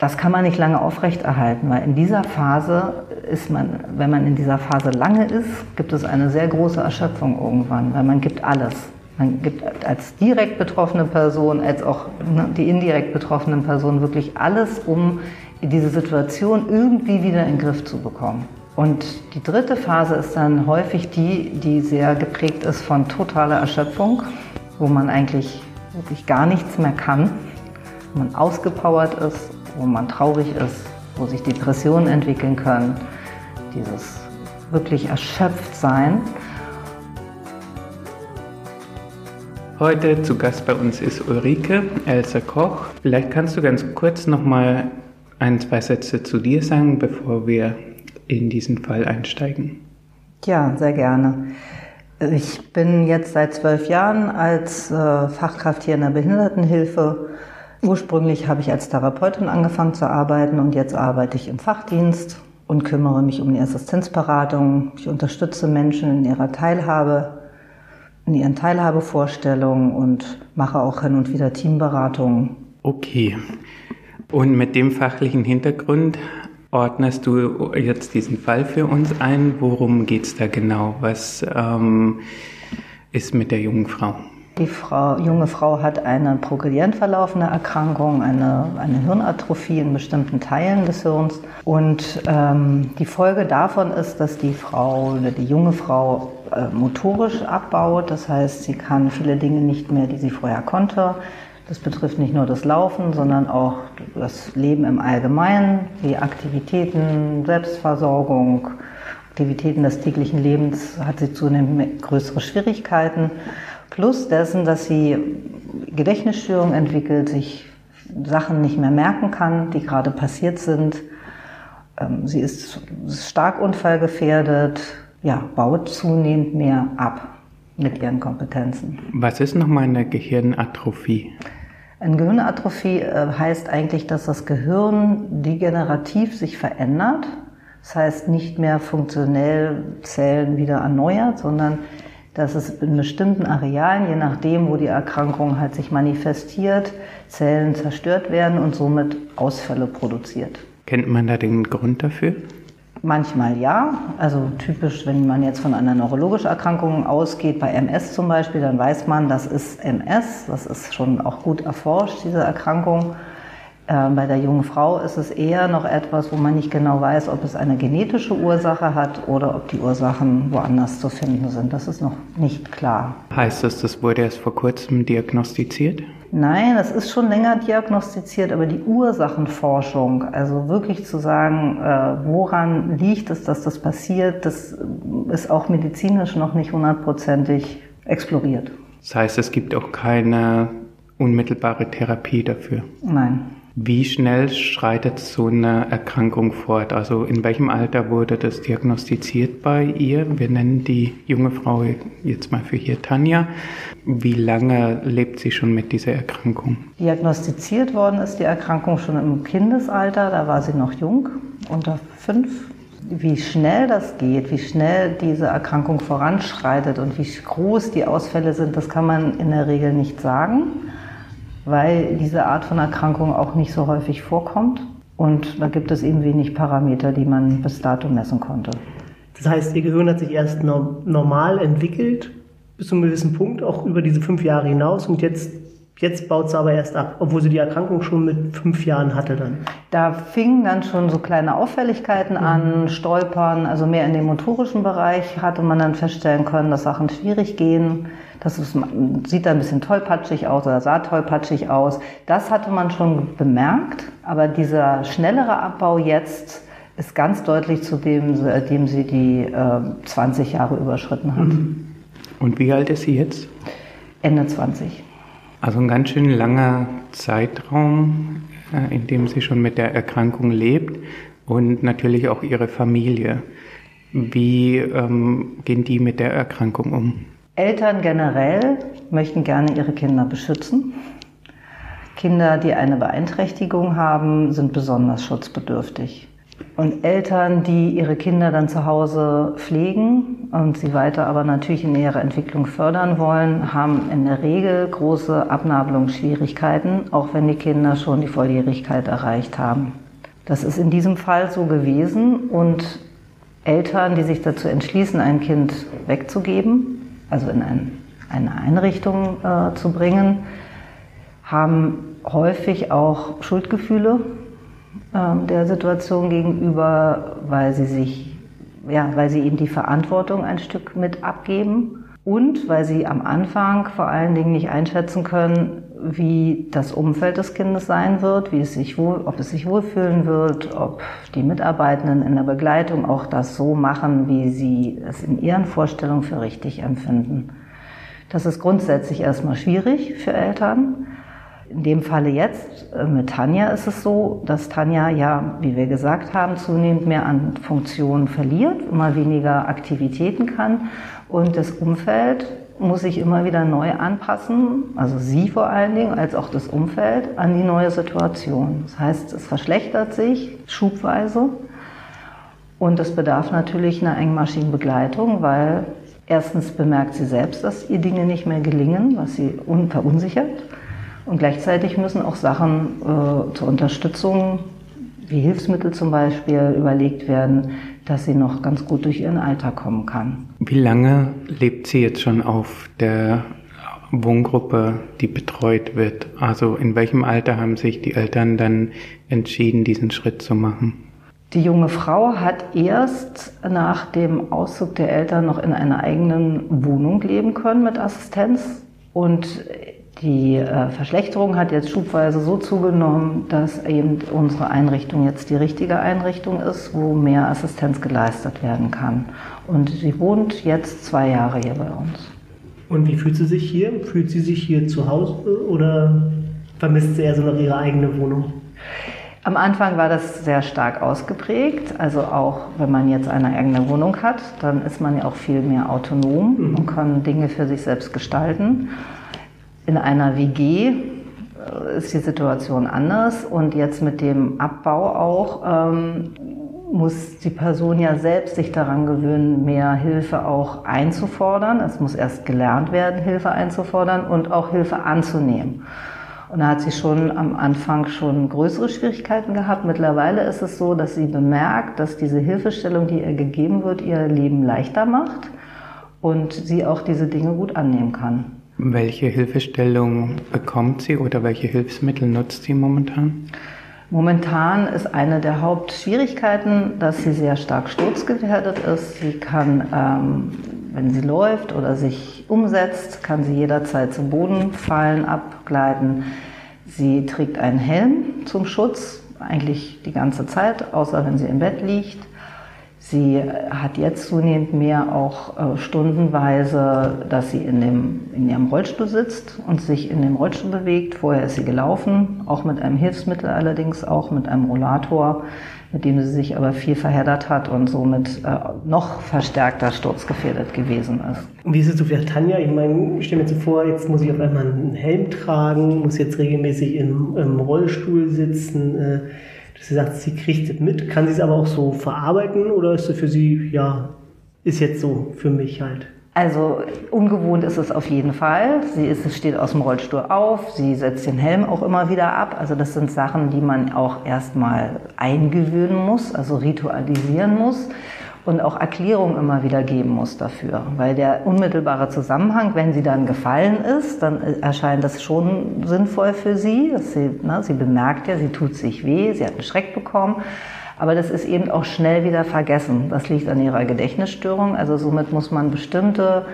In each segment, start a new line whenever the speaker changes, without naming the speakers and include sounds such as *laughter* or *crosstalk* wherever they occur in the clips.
das kann man nicht lange aufrechterhalten, weil in dieser Phase ist man, wenn man in dieser Phase lange ist, gibt es eine sehr große Erschöpfung irgendwann, weil man gibt alles. Man gibt als direkt betroffene Person, als auch ne, die indirekt betroffenen Personen wirklich alles, um diese Situation irgendwie wieder in den Griff zu bekommen. Und die dritte Phase ist dann häufig die, die sehr geprägt ist von totaler Erschöpfung, wo man eigentlich wirklich gar nichts mehr kann, wo man ausgepowert ist wo man traurig ist, wo sich Depressionen entwickeln können, dieses wirklich erschöpft sein.
Heute zu Gast bei uns ist Ulrike Elsa Koch. Vielleicht kannst du ganz kurz noch mal ein, zwei Sätze zu dir sagen, bevor wir in diesen Fall einsteigen.
Ja, sehr gerne. Ich bin jetzt seit zwölf Jahren als äh, Fachkraft hier in der Behindertenhilfe Ursprünglich habe ich als Therapeutin angefangen zu arbeiten und jetzt arbeite ich im Fachdienst und kümmere mich um die Assistenzberatung. Ich unterstütze Menschen in ihrer Teilhabe, in ihren Teilhabevorstellungen und mache auch hin und wieder Teamberatungen.
Okay. Und mit dem fachlichen Hintergrund ordnest du jetzt diesen Fall für uns ein. Worum geht es da genau? Was ähm, ist mit der jungen Frau?
Die Frau, junge Frau hat eine progredient verlaufende Erkrankung, eine, eine Hirnatrophie in bestimmten Teilen des Hirns. Und ähm, die Folge davon ist, dass die Frau oder die junge Frau äh, motorisch abbaut. Das heißt, sie kann viele Dinge nicht mehr, die sie vorher konnte. Das betrifft nicht nur das Laufen, sondern auch das Leben im Allgemeinen, die Aktivitäten, Selbstversorgung, Aktivitäten des täglichen Lebens hat sie zunehmend größere Schwierigkeiten. Plus dessen, dass sie Gedächtnisstörungen entwickelt, sich Sachen nicht mehr merken kann, die gerade passiert sind. Ähm, sie ist stark unfallgefährdet, ja, baut zunehmend mehr ab mit ihren Kompetenzen.
Was ist nochmal eine Gehirnatrophie?
Eine Gehirnatrophie äh, heißt eigentlich, dass das Gehirn degenerativ sich verändert. Das heißt nicht mehr funktionell Zellen wieder erneuert, sondern dass es in bestimmten Arealen, je nachdem, wo die Erkrankung halt sich manifestiert, Zellen zerstört werden und somit Ausfälle produziert.
Kennt man da den Grund dafür?
Manchmal ja. Also typisch, wenn man jetzt von einer neurologischen Erkrankung ausgeht, bei MS zum Beispiel, dann weiß man, das ist MS. Das ist schon auch gut erforscht, diese Erkrankung. Ähm, bei der jungen Frau ist es eher noch etwas, wo man nicht genau weiß, ob es eine genetische Ursache hat oder ob die Ursachen woanders zu finden sind. Das ist noch nicht klar.
Heißt das, das wurde erst vor kurzem diagnostiziert?
Nein, es ist schon länger diagnostiziert, aber die Ursachenforschung, also wirklich zu sagen, äh, woran liegt es, dass das passiert, das ist auch medizinisch noch nicht hundertprozentig exploriert.
Das heißt, es gibt auch keine unmittelbare Therapie dafür?
Nein.
Wie schnell schreitet so eine Erkrankung fort? Also in welchem Alter wurde das diagnostiziert bei ihr? Wir nennen die junge Frau jetzt mal für hier Tanja. Wie lange lebt sie schon mit dieser Erkrankung?
Diagnostiziert worden ist die Erkrankung schon im Kindesalter, da war sie noch jung, unter fünf. Wie schnell das geht, wie schnell diese Erkrankung voranschreitet und wie groß die Ausfälle sind, das kann man in der Regel nicht sagen weil diese Art von Erkrankung auch nicht so häufig vorkommt. Und da gibt es eben wenig Parameter, die man bis dato messen konnte.
Das heißt, Ihr Gehirn hat sich erst normal entwickelt, bis zu einem gewissen Punkt, auch über diese fünf Jahre hinaus. Und jetzt Jetzt baut sie aber erst ab, obwohl sie die Erkrankung schon mit fünf Jahren hatte dann.
Da fingen dann schon so kleine Auffälligkeiten mhm. an, Stolpern, also mehr in dem motorischen Bereich hatte man dann feststellen können, dass Sachen schwierig gehen. Das ist, sieht dann ein bisschen tollpatschig aus oder sah tollpatschig aus. Das hatte man schon bemerkt, aber dieser schnellere Abbau jetzt ist ganz deutlich zu dem, seitdem sie die äh, 20 Jahre überschritten hat. Mhm.
Und wie alt ist sie jetzt?
Ende 20.
Also ein ganz schön langer Zeitraum, äh, in dem sie schon mit der Erkrankung lebt und natürlich auch ihre Familie. Wie ähm, gehen die mit der Erkrankung um?
Eltern generell möchten gerne ihre Kinder beschützen. Kinder, die eine Beeinträchtigung haben, sind besonders schutzbedürftig. Und Eltern, die ihre Kinder dann zu Hause pflegen und sie weiter aber natürlich in ihrer Entwicklung fördern wollen, haben in der Regel große Abnabelungsschwierigkeiten, auch wenn die Kinder schon die Volljährigkeit erreicht haben. Das ist in diesem Fall so gewesen und Eltern, die sich dazu entschließen, ein Kind wegzugeben, also in ein, eine Einrichtung äh, zu bringen, haben häufig auch Schuldgefühle ähm, der Situation gegenüber, weil sie sich, ja, weil sie eben die Verantwortung ein Stück mit abgeben und weil sie am Anfang vor allen Dingen nicht einschätzen können, wie das Umfeld des Kindes sein wird, wie es sich wohl, ob es sich wohlfühlen wird, ob die Mitarbeitenden in der Begleitung auch das so machen, wie sie es in ihren Vorstellungen für richtig empfinden. Das ist grundsätzlich erstmal schwierig für Eltern. In dem Falle jetzt äh, mit Tanja ist es so, dass Tanja ja, wie wir gesagt haben, zunehmend mehr an Funktionen verliert, immer weniger Aktivitäten kann und das Umfeld muss sich immer wieder neu anpassen, also sie vor allen Dingen, als auch das Umfeld, an die neue Situation. Das heißt, es verschlechtert sich schubweise und es bedarf natürlich einer engmaschigen Begleitung, weil erstens bemerkt sie selbst, dass ihr Dinge nicht mehr gelingen, was sie verunsichert. Und gleichzeitig müssen auch Sachen äh, zur Unterstützung, wie Hilfsmittel zum Beispiel, überlegt werden, dass sie noch ganz gut durch ihren Alltag kommen kann.
Wie lange lebt sie jetzt schon auf der Wohngruppe, die betreut wird? Also in welchem Alter haben sich die Eltern dann entschieden, diesen Schritt zu machen?
Die junge Frau hat erst nach dem Auszug der Eltern noch in einer eigenen Wohnung leben können mit Assistenz und die äh, Verschlechterung hat jetzt schubweise so zugenommen, dass eben unsere Einrichtung jetzt die richtige Einrichtung ist, wo mehr Assistenz geleistet werden kann. Und sie wohnt jetzt zwei Jahre hier bei uns.
Und wie fühlt sie sich hier? Fühlt sie sich hier zu Hause oder vermisst sie eher so noch ihre eigene Wohnung?
Am Anfang war das sehr stark ausgeprägt. Also auch wenn man jetzt eine eigene Wohnung hat, dann ist man ja auch viel mehr autonom mhm. und kann Dinge für sich selbst gestalten. In einer WG äh, ist die Situation anders und jetzt mit dem Abbau auch ähm, muss die Person ja selbst sich daran gewöhnen, mehr Hilfe auch einzufordern. Es muss erst gelernt werden, Hilfe einzufordern und auch Hilfe anzunehmen. Und da hat sie schon am Anfang schon größere Schwierigkeiten gehabt. Mittlerweile ist es so, dass sie bemerkt, dass diese Hilfestellung, die ihr gegeben wird, ihr Leben leichter macht und sie auch diese Dinge gut annehmen kann.
Welche Hilfestellung bekommt sie oder welche Hilfsmittel nutzt sie momentan?
Momentan ist eine der Hauptschwierigkeiten, dass sie sehr stark sturzgefährdet ist. Sie kann, ähm, wenn sie läuft oder sich umsetzt, kann sie jederzeit zum Boden fallen, abgleiten. Sie trägt einen Helm zum Schutz, eigentlich die ganze Zeit, außer wenn sie im Bett liegt. Sie hat jetzt zunehmend mehr auch äh, stundenweise, dass sie in, dem, in ihrem Rollstuhl sitzt und sich in dem Rollstuhl bewegt. Vorher ist sie gelaufen, auch mit einem Hilfsmittel allerdings, auch mit einem Rollator, mit dem sie sich aber viel verheddert hat und somit äh, noch verstärkter sturzgefährdet gewesen ist.
Und wie ist es so für Tanja? Ich meine, ich stelle mir so vor, jetzt muss ich auf einmal einen Helm tragen, muss jetzt regelmäßig im, im Rollstuhl sitzen. Äh, dass sie sagt, sie kriegt es mit, kann sie es aber auch so verarbeiten oder ist es für sie, ja, ist jetzt so für mich halt?
Also ungewohnt ist es auf jeden Fall. Sie ist, steht aus dem Rollstuhl auf, sie setzt den Helm auch immer wieder ab. Also das sind Sachen, die man auch erstmal eingewöhnen muss, also ritualisieren muss und auch Erklärungen immer wieder geben muss dafür. Weil der unmittelbare Zusammenhang, wenn sie dann gefallen ist, dann erscheint das schon sinnvoll für sie. sie, ne, sie bemerkt ja, sie tut sich weh, sie hat einen Schreck bekommen. Aber das ist eben auch schnell wieder vergessen. Das liegt an ihrer Gedächtnisstörung. Also somit muss man bestimmte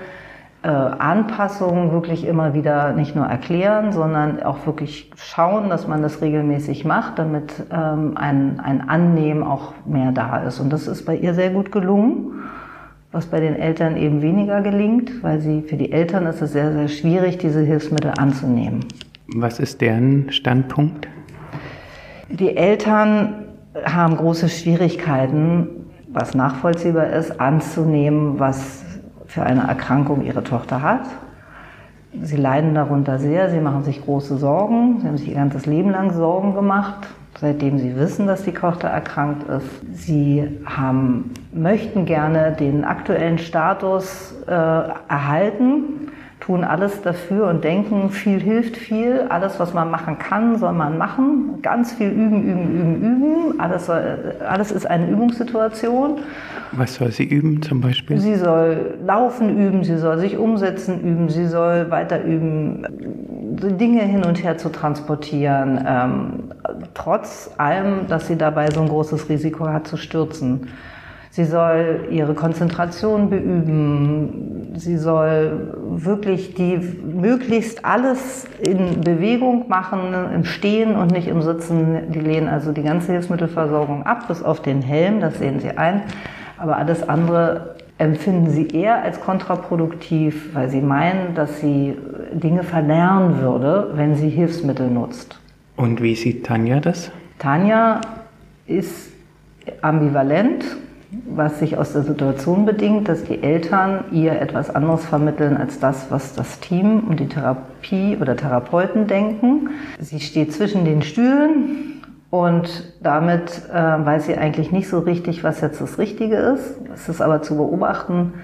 äh, Anpassungen wirklich immer wieder nicht nur erklären, sondern auch wirklich schauen, dass man das regelmäßig macht, damit ähm, ein, ein Annehmen auch mehr da ist. Und das ist bei ihr sehr gut gelungen, was bei den Eltern eben weniger gelingt, weil sie für die Eltern ist es sehr, sehr schwierig, diese Hilfsmittel anzunehmen.
Was ist deren Standpunkt?
Die Eltern haben große Schwierigkeiten, was nachvollziehbar ist, anzunehmen, was für eine Erkrankung ihre Tochter hat. Sie leiden darunter sehr, sie machen sich große Sorgen, sie haben sich ihr ganzes Leben lang Sorgen gemacht, seitdem sie wissen, dass die Tochter erkrankt ist. Sie haben, möchten gerne den aktuellen Status äh, erhalten, tun alles dafür und denken, viel hilft viel. Alles, was man machen kann, soll man machen. Ganz viel üben, üben, üben, üben. Alles, soll, alles ist eine Übungssituation.
Was soll sie üben zum Beispiel?
Sie soll laufen üben, sie soll sich umsetzen üben, sie soll weiter üben, Dinge hin und her zu transportieren, ähm, trotz allem, dass sie dabei so ein großes Risiko hat zu stürzen. Sie soll ihre Konzentration beüben. Sie soll wirklich die möglichst alles in Bewegung machen, im Stehen und nicht im Sitzen. Die lehnen also die ganze Hilfsmittelversorgung ab, bis auf den Helm, das sehen Sie ein. Aber alles andere empfinden sie eher als kontraproduktiv, weil sie meinen, dass sie Dinge verlernen würde, wenn sie Hilfsmittel nutzt.
Und wie sieht Tanja das?
Tanja ist ambivalent, was sich aus der Situation bedingt, dass die Eltern ihr etwas anderes vermitteln als das, was das Team und die Therapie oder Therapeuten denken. Sie steht zwischen den Stühlen und damit äh, weiß sie eigentlich nicht so richtig, was jetzt das Richtige ist. Es ist aber zu beobachten,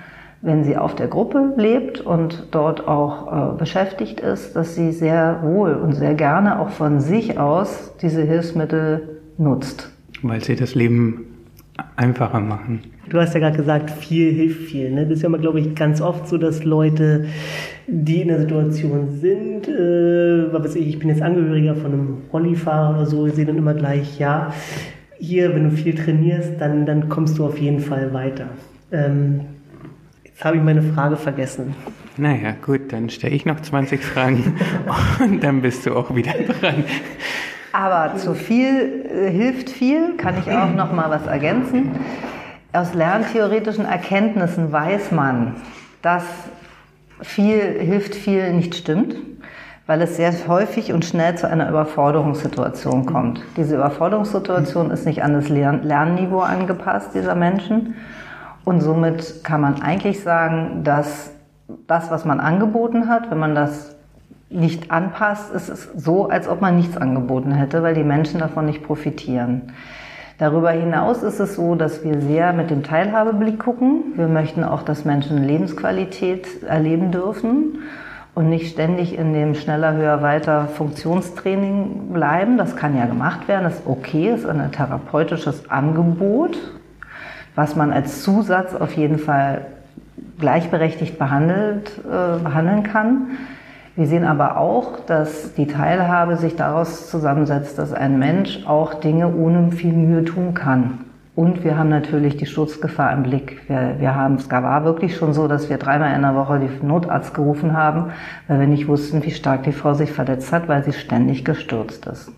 wenn sie auf der Gruppe lebt und dort auch äh, beschäftigt ist, dass sie sehr wohl und sehr gerne auch von sich aus diese Hilfsmittel nutzt.
Weil sie das Leben einfacher machen.
Du hast ja gerade gesagt, viel hilft viel. Ne? Das ist ja immer, glaube ich, ganz oft so, dass Leute, die in der Situation sind, äh, was weiß ich, ich bin jetzt Angehöriger von einem Rollifahrer oder so, sehen dann immer gleich, ja, hier, wenn du viel trainierst, dann, dann kommst du auf jeden Fall weiter. Ähm, jetzt habe ich meine Frage vergessen.
Naja, gut, dann stelle ich noch 20 Fragen *laughs* und dann bist du auch wieder dran.
Aber zu viel äh, hilft viel, kann ich auch noch mal was ergänzen. Aus lerntheoretischen Erkenntnissen weiß man, dass viel hilft viel nicht stimmt, weil es sehr häufig und schnell zu einer Überforderungssituation kommt. Diese Überforderungssituation ist nicht an das Lern Lernniveau angepasst dieser Menschen und somit kann man eigentlich sagen, dass das, was man angeboten hat, wenn man das nicht anpasst, ist es so, als ob man nichts angeboten hätte, weil die Menschen davon nicht profitieren. Darüber hinaus ist es so, dass wir sehr mit dem Teilhabeblick gucken. Wir möchten auch, dass Menschen Lebensqualität erleben dürfen und nicht ständig in dem schneller, höher, weiter Funktionstraining bleiben. Das kann ja gemacht werden, das ist okay, das ist ein therapeutisches Angebot, was man als Zusatz auf jeden Fall gleichberechtigt behandelt, äh, behandeln kann. Wir sehen aber auch, dass die Teilhabe sich daraus zusammensetzt, dass ein Mensch auch Dinge ohne viel Mühe tun kann. Und wir haben natürlich die Sturzgefahr im Blick. Wir, wir haben, es war wirklich schon so, dass wir dreimal in der Woche den Notarzt gerufen haben, weil wir nicht wussten, wie stark die Frau sich verletzt hat, weil sie ständig gestürzt ist.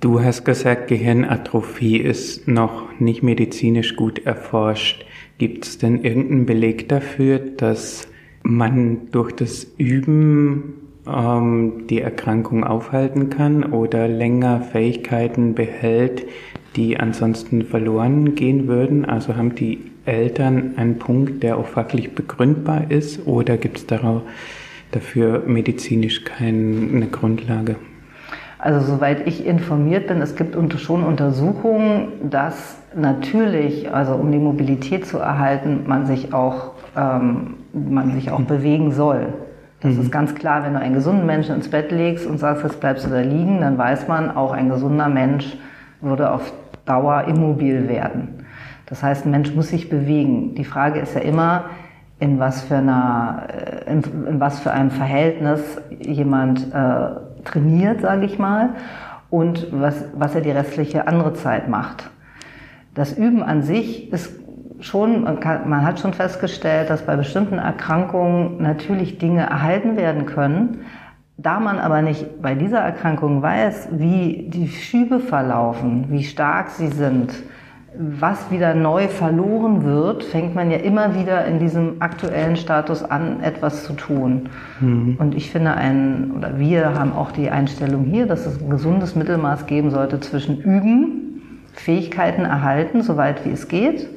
Du hast gesagt, Gehirnatrophie ist noch nicht medizinisch gut erforscht. Gibt es denn irgendeinen Beleg dafür, dass man durch das Üben ähm, die Erkrankung aufhalten kann oder länger Fähigkeiten behält, die ansonsten verloren gehen würden? Also haben die Eltern einen Punkt, der auch fachlich begründbar ist oder gibt es dafür medizinisch keine Grundlage?
Also soweit ich informiert bin, es gibt schon Untersuchungen, dass natürlich, also um die Mobilität zu erhalten, man sich auch, ähm, man sich auch bewegen soll. Das mhm. ist ganz klar, wenn du einen gesunden Menschen ins Bett legst und sagst, jetzt bleibst du da liegen, dann weiß man, auch ein gesunder Mensch würde auf Dauer immobil werden. Das heißt, ein Mensch muss sich bewegen. Die Frage ist ja immer, in was für, einer, äh, in, in was für einem Verhältnis jemand äh, trainiert, sage ich mal, und was, was er die restliche andere Zeit macht. Das Üben an sich ist schon, man, kann, man hat schon festgestellt, dass bei bestimmten Erkrankungen natürlich Dinge erhalten werden können. Da man aber nicht bei dieser Erkrankung weiß, wie die Schübe verlaufen, wie stark sie sind, was wieder neu verloren wird, fängt man ja immer wieder in diesem aktuellen Status an, etwas zu tun. Mhm. Und ich finde, ein, oder wir haben auch die Einstellung hier, dass es ein gesundes Mittelmaß geben sollte zwischen Üben, Fähigkeiten erhalten, soweit wie es geht,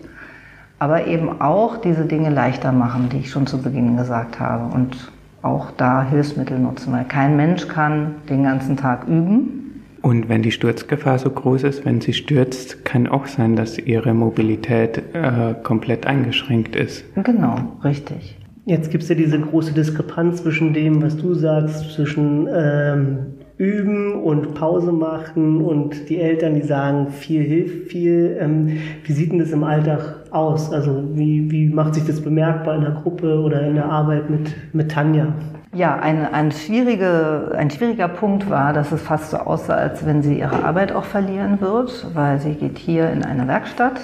aber eben auch diese Dinge leichter machen, die ich schon zu Beginn gesagt habe und auch da Hilfsmittel nutzen, weil kein Mensch kann den ganzen Tag üben.
Und wenn die Sturzgefahr so groß ist, wenn sie stürzt, kann auch sein, dass ihre Mobilität äh, komplett eingeschränkt ist.
Genau, richtig.
Jetzt gibt es ja diese große Diskrepanz zwischen dem, was du sagst, zwischen ähm, Üben und Pause machen und die Eltern, die sagen, viel hilft viel. Ähm, wie sieht denn das im Alltag aus? Also wie, wie macht sich das bemerkbar in der Gruppe oder in der Arbeit mit, mit Tanja?
Ja, ein, ein, schwierige, ein schwieriger Punkt war, dass es fast so aussah, als wenn sie ihre Arbeit auch verlieren wird, weil sie geht hier in eine Werkstatt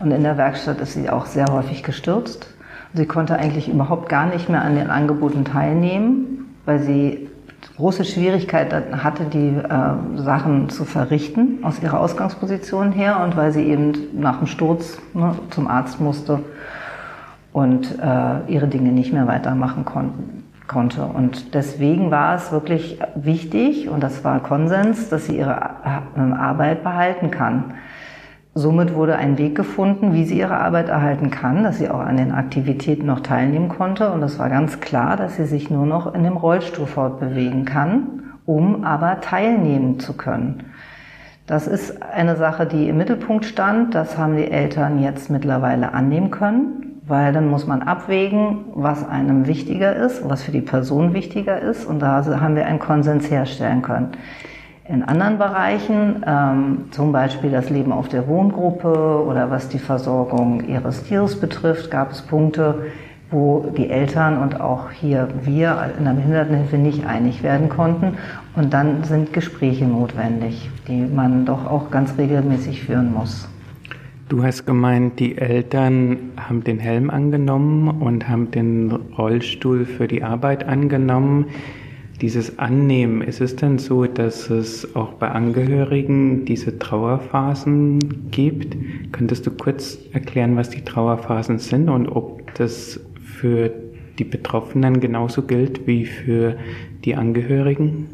und in der Werkstatt ist sie auch sehr häufig gestürzt. Sie konnte eigentlich überhaupt gar nicht mehr an den Angeboten teilnehmen, weil sie große Schwierigkeiten hatte, die äh, Sachen zu verrichten aus ihrer Ausgangsposition her und weil sie eben nach dem Sturz ne, zum Arzt musste und äh, ihre Dinge nicht mehr weitermachen konnten konnte. Und deswegen war es wirklich wichtig, und das war Konsens, dass sie ihre äh, Arbeit behalten kann. Somit wurde ein Weg gefunden, wie sie ihre Arbeit erhalten kann, dass sie auch an den Aktivitäten noch teilnehmen konnte. Und es war ganz klar, dass sie sich nur noch in dem Rollstuhl fortbewegen kann, um aber teilnehmen zu können. Das ist eine Sache, die im Mittelpunkt stand. Das haben die Eltern jetzt mittlerweile annehmen können weil dann muss man abwägen, was einem wichtiger ist, was für die Person wichtiger ist und da haben wir einen Konsens herstellen können. In anderen Bereichen, ähm, zum Beispiel das Leben auf der Wohngruppe oder was die Versorgung ihres Tieres betrifft, gab es Punkte, wo die Eltern und auch hier wir in der Behindertenhilfe nicht einig werden konnten. Und dann sind Gespräche notwendig, die man doch auch ganz regelmäßig führen muss.
Du hast gemeint, die Eltern haben den Helm angenommen und haben den Rollstuhl für die Arbeit angenommen. Dieses Annehmen, ist es denn so, dass es auch bei Angehörigen diese Trauerphasen gibt? Könntest du kurz erklären, was die Trauerphasen sind und ob das für die Betroffenen genauso gilt wie für die Angehörigen?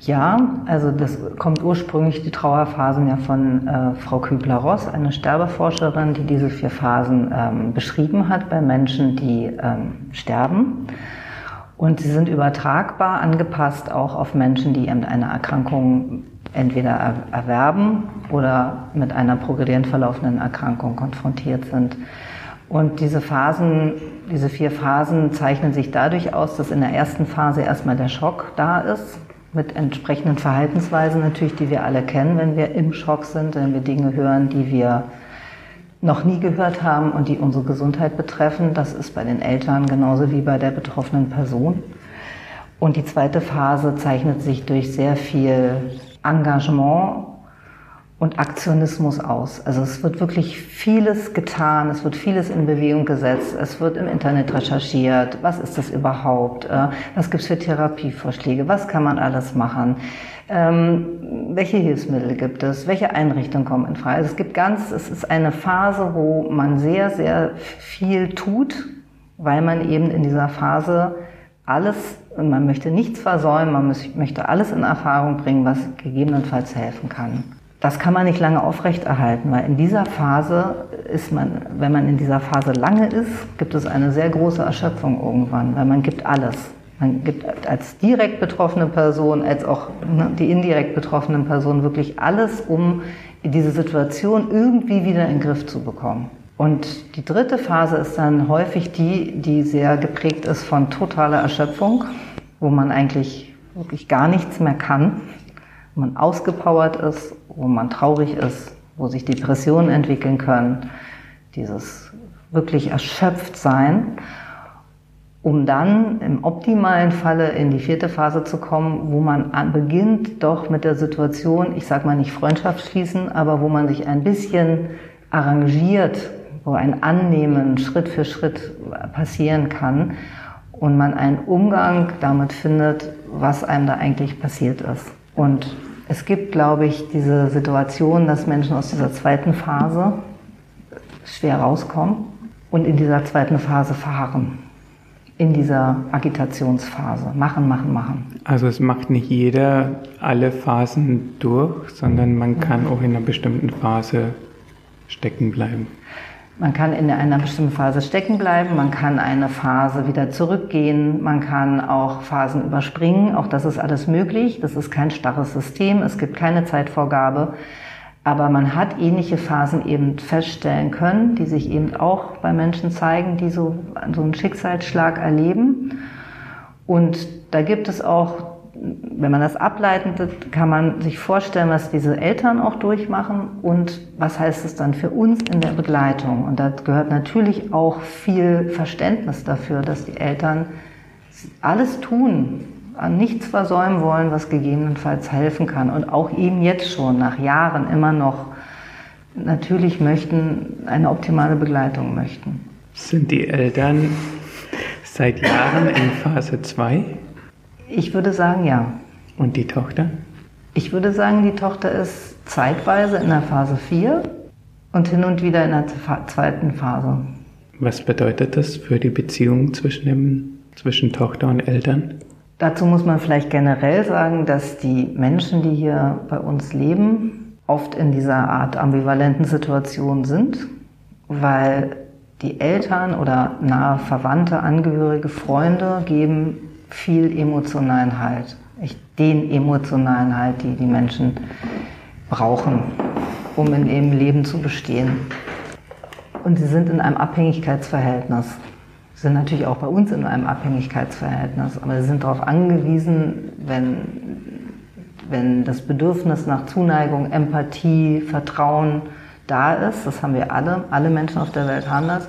Ja, also das kommt ursprünglich die Trauerphasen ja von äh, Frau Kübler-Ross, eine Sterbeforscherin, die diese vier Phasen ähm, beschrieben hat bei Menschen, die ähm, sterben. Und sie sind übertragbar angepasst auch auf Menschen, die eben eine Erkrankung entweder er erwerben oder mit einer progredient verlaufenden Erkrankung konfrontiert sind. Und diese Phasen, diese vier Phasen zeichnen sich dadurch aus, dass in der ersten Phase erstmal der Schock da ist, mit entsprechenden Verhaltensweisen natürlich, die wir alle kennen, wenn wir im Schock sind, wenn wir Dinge hören, die wir noch nie gehört haben und die unsere Gesundheit betreffen. Das ist bei den Eltern genauso wie bei der betroffenen Person. Und die zweite Phase zeichnet sich durch sehr viel Engagement und Aktionismus aus. Also es wird wirklich vieles getan, es wird vieles in Bewegung gesetzt, es wird im Internet recherchiert, was ist das überhaupt, äh, was gibt es für Therapievorschläge, was kann man alles machen, ähm, welche Hilfsmittel gibt es, welche Einrichtungen kommen in Frage. Also es gibt ganz, es ist eine Phase, wo man sehr, sehr viel tut, weil man eben in dieser Phase alles, man möchte nichts versäumen, man möchte alles in Erfahrung bringen, was gegebenenfalls helfen kann. Das kann man nicht lange aufrechterhalten, weil in dieser Phase ist man, wenn man in dieser Phase lange ist, gibt es eine sehr große Erschöpfung irgendwann, weil man gibt alles. Man gibt als direkt betroffene Person, als auch ne, die indirekt betroffenen Personen wirklich alles, um diese Situation irgendwie wieder in den Griff zu bekommen. Und die dritte Phase ist dann häufig die, die sehr geprägt ist von totaler Erschöpfung, wo man eigentlich wirklich gar nichts mehr kann wo man ausgepowert ist, wo man traurig ist, wo sich Depressionen entwickeln können, dieses wirklich erschöpft sein, um dann im optimalen Falle in die vierte Phase zu kommen, wo man beginnt doch mit der Situation, ich sage mal nicht Freundschaft schließen, aber wo man sich ein bisschen arrangiert, wo ein Annehmen Schritt für Schritt passieren kann und man einen Umgang damit findet, was einem da eigentlich passiert ist. Und es gibt, glaube ich, diese Situation, dass Menschen aus dieser zweiten Phase schwer rauskommen und in dieser zweiten Phase verharren. In dieser Agitationsphase. Machen, machen, machen.
Also es macht nicht jeder alle Phasen durch, sondern man kann auch in einer bestimmten Phase stecken bleiben.
Man kann in einer bestimmten Phase stecken bleiben, man kann eine Phase wieder zurückgehen, man kann auch Phasen überspringen. Auch das ist alles möglich. Das ist kein starres System, es gibt keine Zeitvorgabe. Aber man hat ähnliche Phasen eben feststellen können, die sich eben auch bei Menschen zeigen, die so, so einen Schicksalsschlag erleben. Und da gibt es auch wenn man das ableitet, kann man sich vorstellen, was diese Eltern auch durchmachen und was heißt es dann für uns in der Begleitung. Und da gehört natürlich auch viel Verständnis dafür, dass die Eltern alles tun, an nichts versäumen wollen, was gegebenenfalls helfen kann. Und auch eben jetzt schon, nach Jahren immer noch, natürlich möchten, eine optimale Begleitung möchten.
Sind die Eltern seit Jahren in Phase 2?
Ich würde sagen, ja.
Und die Tochter?
Ich würde sagen, die Tochter ist zeitweise in der Phase 4 und hin und wieder in der zweiten Phase.
Was bedeutet das für die Beziehung zwischen, dem, zwischen Tochter und Eltern?
Dazu muss man vielleicht generell sagen, dass die Menschen, die hier bei uns leben, oft in dieser Art ambivalenten Situation sind, weil die Eltern oder nahe Verwandte, Angehörige, Freunde geben viel emotionalen Halt. Den emotionalen Halt, die die Menschen brauchen, um in ihrem Leben zu bestehen. Und sie sind in einem Abhängigkeitsverhältnis. Sind natürlich auch bei uns in einem Abhängigkeitsverhältnis, aber sie sind darauf angewiesen, wenn, wenn das Bedürfnis nach Zuneigung, Empathie, Vertrauen da ist, das haben wir alle, alle Menschen auf der Welt haben das,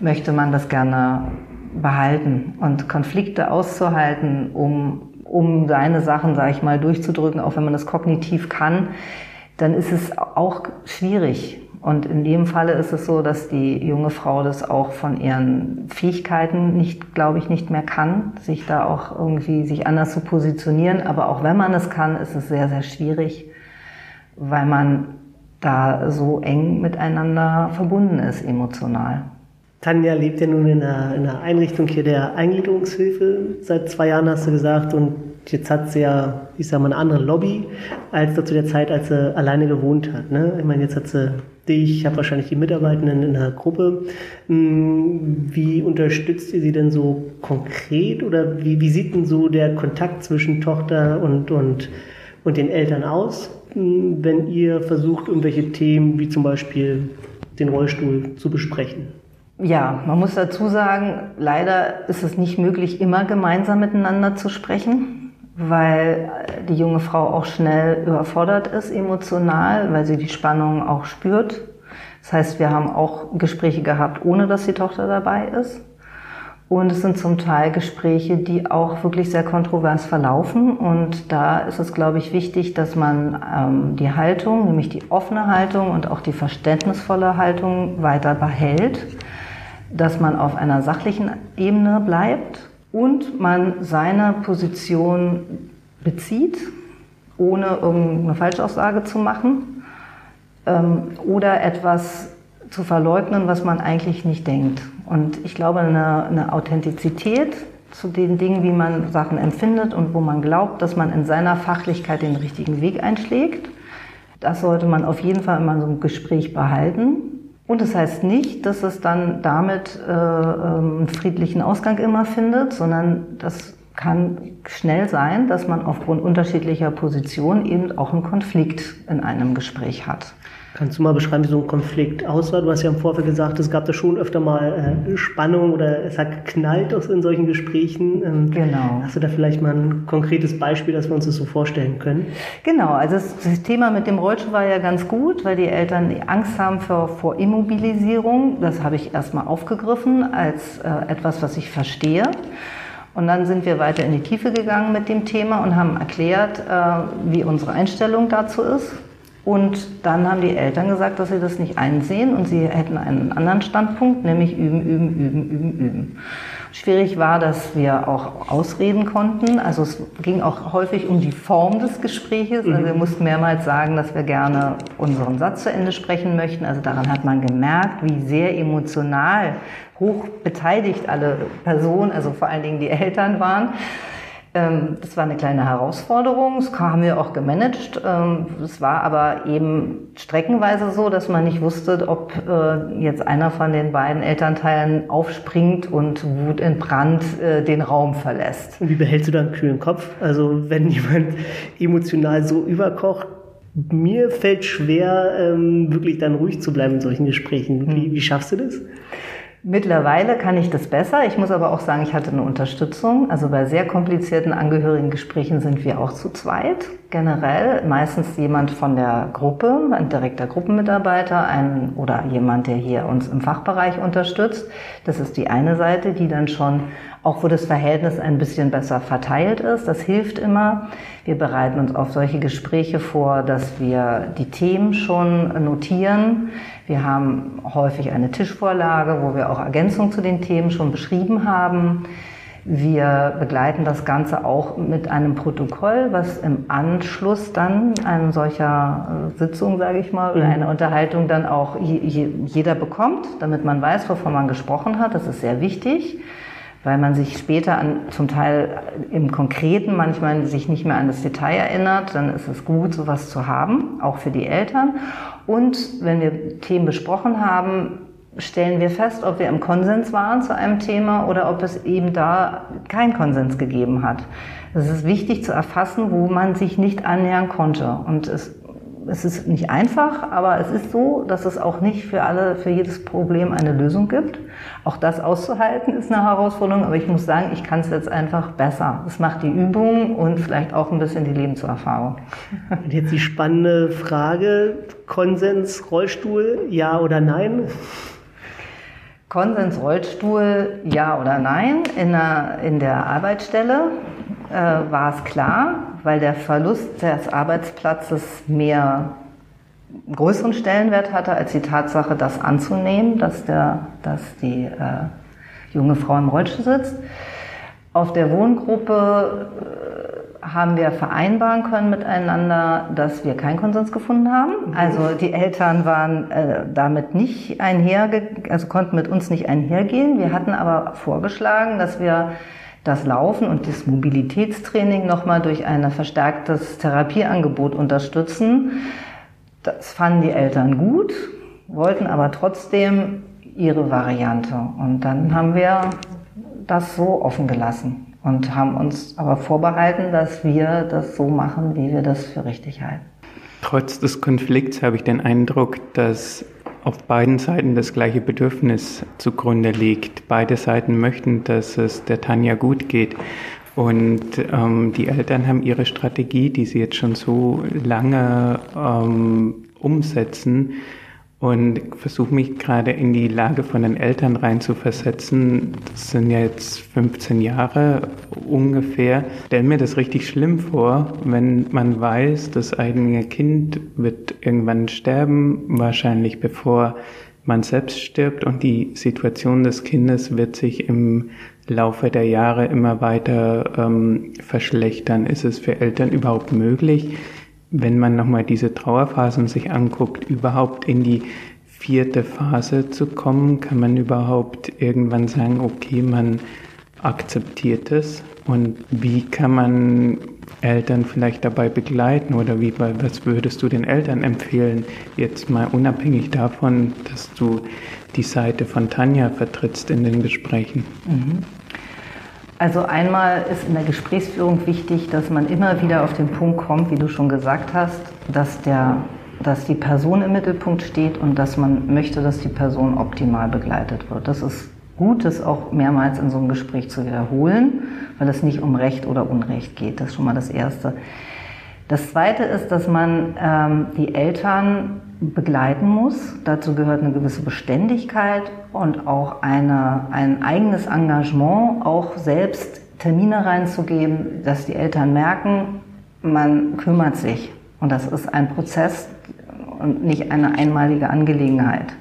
möchte man das gerne behalten und Konflikte auszuhalten, um, um seine Sachen, sage ich mal, durchzudrücken, auch wenn man das kognitiv kann, dann ist es auch schwierig. Und in dem Falle ist es so, dass die junge Frau das auch von ihren Fähigkeiten nicht, glaube ich, nicht mehr kann, sich da auch irgendwie sich anders zu positionieren. Aber auch wenn man es kann, ist es sehr, sehr schwierig, weil man da so eng miteinander verbunden ist emotional.
Tanja lebt ja nun in einer, in einer Einrichtung hier der Eingliederungshilfe seit zwei Jahren, hast du gesagt. Und jetzt hat sie ja, ich sag mal, eine andere Lobby als zu der Zeit, als sie alleine gewohnt hat. Ne? Ich meine, jetzt hat sie ich habe wahrscheinlich die Mitarbeitenden in der Gruppe. Hm, wie unterstützt ihr sie denn so konkret oder wie, wie sieht denn so der Kontakt zwischen Tochter und, und, und den Eltern aus, hm, wenn ihr versucht, irgendwelche Themen wie zum Beispiel den Rollstuhl zu besprechen?
Ja, man muss dazu sagen, leider ist es nicht möglich, immer gemeinsam miteinander zu sprechen, weil die junge Frau auch schnell überfordert ist emotional, weil sie die Spannung auch spürt. Das heißt, wir haben auch Gespräche gehabt, ohne dass die Tochter dabei ist. Und es sind zum Teil Gespräche, die auch wirklich sehr kontrovers verlaufen. Und da ist es, glaube ich, wichtig, dass man ähm, die Haltung, nämlich die offene Haltung und auch die verständnisvolle Haltung weiter behält dass man auf einer sachlichen Ebene bleibt und man seine Position bezieht, ohne irgendeine Falschaussage zu machen ähm, oder etwas zu verleugnen, was man eigentlich nicht denkt. Und ich glaube, eine, eine Authentizität zu den Dingen, wie man Sachen empfindet und wo man glaubt, dass man in seiner Fachlichkeit den richtigen Weg einschlägt, das sollte man auf jeden Fall immer so ein Gespräch behalten und das heißt nicht, dass es dann damit äh, ähm, einen friedlichen Ausgang immer findet, sondern das kann schnell sein, dass man aufgrund unterschiedlicher Positionen eben auch einen Konflikt in einem Gespräch hat.
Kannst du mal beschreiben, wie so ein Konflikt aussah? Du hast ja im Vorfeld gesagt, es gab da schon öfter mal äh, Spannung oder es hat geknallt in solchen Gesprächen. Ähm, genau. Hast du da vielleicht mal ein konkretes Beispiel, dass wir uns das so vorstellen können?
Genau, also das, das Thema mit dem Rollstuhl war ja ganz gut, weil die Eltern Angst haben vor, vor Immobilisierung. Das habe ich erstmal aufgegriffen als äh, etwas, was ich verstehe. Und dann sind wir weiter in die Tiefe gegangen mit dem Thema und haben erklärt, äh, wie unsere Einstellung dazu ist und dann haben die Eltern gesagt, dass sie das nicht einsehen und sie hätten einen anderen Standpunkt, nämlich üben, üben, üben, üben, üben. Schwierig war, dass wir auch ausreden konnten. Also es ging auch häufig um die Form des Gespräches. Also wir mhm. mussten mehrmals sagen, dass wir gerne unseren Satz zu Ende sprechen möchten. Also daran hat man gemerkt, wie sehr emotional hoch beteiligt alle Personen, also vor allen Dingen die Eltern waren. Ähm, das war eine kleine Herausforderung, das haben wir auch gemanagt. Ähm, es war aber eben streckenweise so, dass man nicht wusste, ob äh, jetzt einer von den beiden Elternteilen aufspringt und wutentbrannt äh, den Raum verlässt.
Und wie behältst du da einen kühlen Kopf? Also wenn *laughs* jemand emotional so überkocht, mir fällt schwer, ähm, wirklich dann ruhig zu bleiben in solchen Gesprächen. Wie, hm. wie schaffst du das?
Mittlerweile kann ich das besser. Ich muss aber auch sagen, ich hatte eine Unterstützung. Also bei sehr komplizierten Angehörigengesprächen sind wir auch zu zweit. Generell meistens jemand von der Gruppe, ein direkter Gruppenmitarbeiter, ein oder jemand, der hier uns im Fachbereich unterstützt. Das ist die eine Seite, die dann schon auch wo das Verhältnis ein bisschen besser verteilt ist. Das hilft immer. Wir bereiten uns auf solche Gespräche vor, dass wir die Themen schon notieren. Wir haben häufig eine Tischvorlage, wo wir auch Ergänzungen zu den Themen schon beschrieben haben. Wir begleiten das Ganze auch mit einem Protokoll, was im Anschluss dann einer solcher äh, Sitzung, sage ich mal, oder mhm. einer Unterhaltung dann auch jeder bekommt, damit man weiß, wovon man gesprochen hat. Das ist sehr wichtig weil man sich später an, zum Teil im Konkreten manchmal sich nicht mehr an das Detail erinnert, dann ist es gut, sowas zu haben, auch für die Eltern. Und wenn wir Themen besprochen haben, stellen wir fest, ob wir im Konsens waren zu einem Thema oder ob es eben da keinen Konsens gegeben hat. Es ist wichtig zu erfassen, wo man sich nicht annähern konnte. Und es es ist nicht einfach, aber es ist so, dass es auch nicht für alle, für jedes Problem eine Lösung gibt. Auch das auszuhalten ist eine Herausforderung, aber ich muss sagen, ich kann es jetzt einfach besser. Es macht die Übung und vielleicht auch ein bisschen die Lebenserfahrung. *laughs*
Und jetzt die spannende Frage, Konsens, Rollstuhl, ja oder nein?
Konsens, Rollstuhl, ja oder nein. In der, in der Arbeitsstelle äh, war es klar, weil der Verlust des Arbeitsplatzes mehr größeren Stellenwert hatte als die Tatsache, das anzunehmen, dass, der, dass die äh, junge Frau im Rollstuhl sitzt. Auf der Wohngruppe äh, haben wir vereinbaren können miteinander, dass wir keinen Konsens gefunden haben. Mhm. Also die Eltern waren äh, damit nicht einherge also konnten mit uns nicht einhergehen. Wir hatten aber vorgeschlagen, dass wir das Laufen und das Mobilitätstraining nochmal durch ein verstärktes Therapieangebot unterstützen. Das fanden die Eltern gut, wollten aber trotzdem ihre Variante. Und dann haben wir das so offen gelassen und haben uns aber vorbehalten, dass wir das so machen, wie wir das für richtig halten.
Trotz des Konflikts habe ich den Eindruck, dass auf beiden Seiten das gleiche Bedürfnis zugrunde liegt. Beide Seiten möchten, dass es der Tanja gut geht. Und ähm, die Eltern haben ihre Strategie, die sie jetzt schon so lange ähm, umsetzen, und versuche mich gerade in die Lage von den Eltern reinzuversetzen. Das sind ja jetzt 15 Jahre ungefähr. Stell mir das richtig schlimm vor, wenn man weiß, das eigene Kind wird irgendwann sterben, wahrscheinlich bevor man selbst stirbt und die Situation des Kindes wird sich im Laufe der Jahre immer weiter ähm, verschlechtern. Ist es für Eltern überhaupt möglich, wenn man nochmal diese Trauerphasen sich anguckt, überhaupt in die vierte Phase zu kommen? Kann man überhaupt irgendwann sagen, okay, man akzeptiert es? Und wie kann man Eltern vielleicht dabei begleiten oder wie, was würdest du den Eltern empfehlen, jetzt mal unabhängig davon, dass du die Seite von Tanja vertrittst in den Gesprächen? Mhm.
Also einmal ist in der Gesprächsführung wichtig, dass man immer wieder auf den Punkt kommt, wie du schon gesagt hast, dass, der, dass die Person im Mittelpunkt steht und dass man möchte, dass die Person optimal begleitet wird. Das ist gut, das auch mehrmals in so einem Gespräch zu wiederholen, weil es nicht um Recht oder Unrecht geht. Das ist schon mal das Erste. Das Zweite ist, dass man ähm, die Eltern begleiten muss. Dazu gehört eine gewisse Beständigkeit und auch eine, ein eigenes Engagement, auch selbst Termine reinzugeben, dass die Eltern merken, man kümmert sich. Und das ist ein Prozess und nicht eine einmalige Angelegenheit.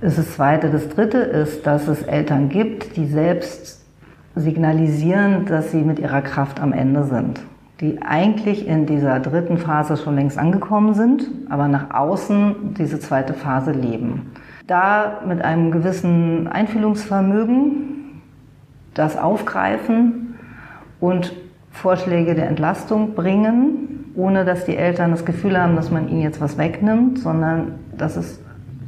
Das Zweite. Das Dritte ist, dass es Eltern gibt, die selbst signalisieren, dass sie mit ihrer Kraft am Ende sind die eigentlich in dieser dritten Phase schon längst angekommen sind, aber nach außen diese zweite Phase leben. Da mit einem gewissen Einfühlungsvermögen das aufgreifen und Vorschläge der Entlastung bringen, ohne dass die Eltern das Gefühl haben, dass man ihnen jetzt was wegnimmt, sondern dass, es,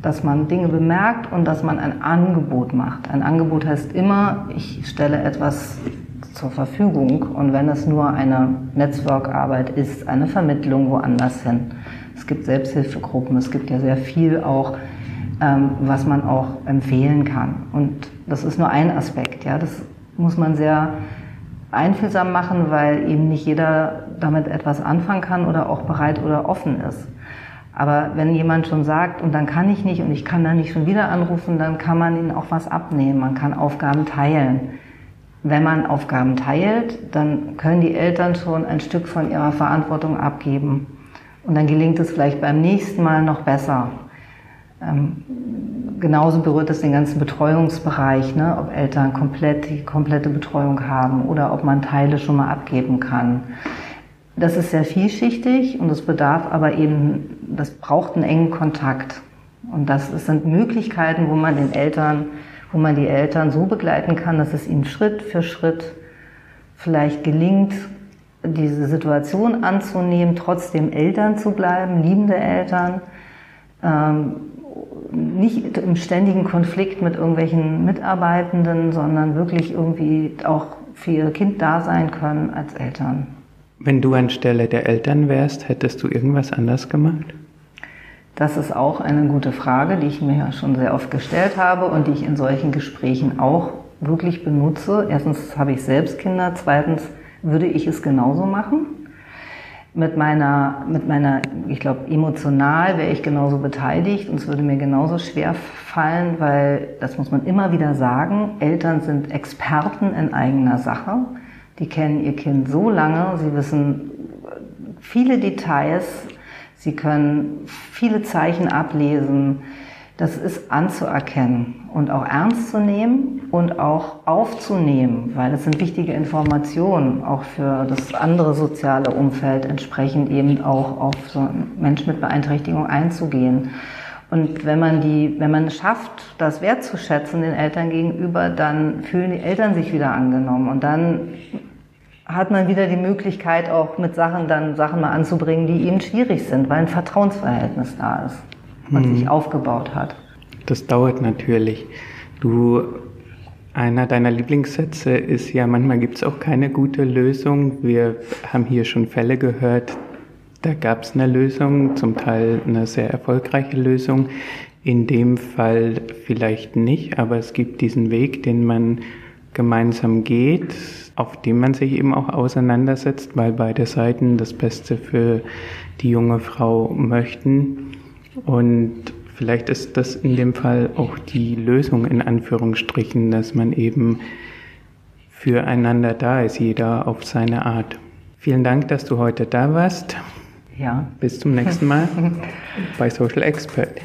dass man Dinge bemerkt und dass man ein Angebot macht. Ein Angebot heißt immer, ich stelle etwas zur Verfügung und wenn es nur eine Netzwerkarbeit ist, eine Vermittlung woanders hin. Es gibt Selbsthilfegruppen, es gibt ja sehr viel auch, ähm, was man auch empfehlen kann. Und das ist nur ein Aspekt. Ja, das muss man sehr einfühlsam machen, weil eben nicht jeder damit etwas anfangen kann oder auch bereit oder offen ist. Aber wenn jemand schon sagt, und dann kann ich nicht und ich kann da nicht schon wieder anrufen, dann kann man ihnen auch was abnehmen. Man kann Aufgaben teilen. Wenn man Aufgaben teilt, dann können die Eltern schon ein Stück von ihrer Verantwortung abgeben. Und dann gelingt es vielleicht beim nächsten Mal noch besser. Ähm, genauso berührt es den ganzen Betreuungsbereich, ne? ob Eltern komplett die komplette Betreuung haben oder ob man Teile schon mal abgeben kann. Das ist sehr vielschichtig und es bedarf aber eben, das braucht einen engen Kontakt. Und das sind Möglichkeiten, wo man den Eltern, wo man die Eltern so begleiten kann, dass es ihnen Schritt für Schritt vielleicht gelingt, diese Situation anzunehmen, trotzdem Eltern zu bleiben, liebende Eltern, ähm, nicht im ständigen Konflikt mit irgendwelchen Mitarbeitenden, sondern wirklich irgendwie auch für ihr Kind da sein können als Eltern.
Wenn du anstelle der Eltern wärst, hättest du irgendwas anders gemacht?
Das ist auch eine gute Frage, die ich mir ja schon sehr oft gestellt habe und die ich in solchen Gesprächen auch wirklich benutze. Erstens habe ich selbst Kinder, zweitens würde ich es genauso machen mit meiner, mit meiner, ich glaube, emotional wäre ich genauso beteiligt und es würde mir genauso schwer fallen, weil, das muss man immer wieder sagen, Eltern sind Experten in eigener Sache. Die kennen ihr Kind so lange, sie wissen viele Details, sie können viele Zeichen ablesen, das ist anzuerkennen und auch ernst zu nehmen und auch aufzunehmen, weil das sind wichtige Informationen auch für das andere soziale Umfeld, entsprechend eben auch auf so Menschen mit Beeinträchtigung einzugehen. Und wenn man die, wenn man es schafft, das wertzuschätzen den Eltern gegenüber, dann fühlen die Eltern sich wieder angenommen und dann hat man wieder die Möglichkeit, auch mit Sachen dann Sachen mal anzubringen, die ihnen schwierig sind, weil ein Vertrauensverhältnis da ist und hm. sich aufgebaut hat.
Das dauert natürlich. Du, einer deiner Lieblingssätze ist ja, manchmal gibt es auch keine gute Lösung. Wir haben hier schon Fälle gehört, da gab es eine Lösung, zum Teil eine sehr erfolgreiche Lösung. In dem Fall vielleicht nicht, aber es gibt diesen Weg, den man gemeinsam geht, auf dem man sich eben auch auseinandersetzt, weil beide Seiten das Beste für die junge Frau möchten. Und vielleicht ist das in dem Fall auch die Lösung in Anführungsstrichen, dass man eben füreinander da ist, jeder auf seine Art. Vielen Dank, dass du heute da warst.
Ja.
Bis zum nächsten Mal *laughs* bei Social Expert.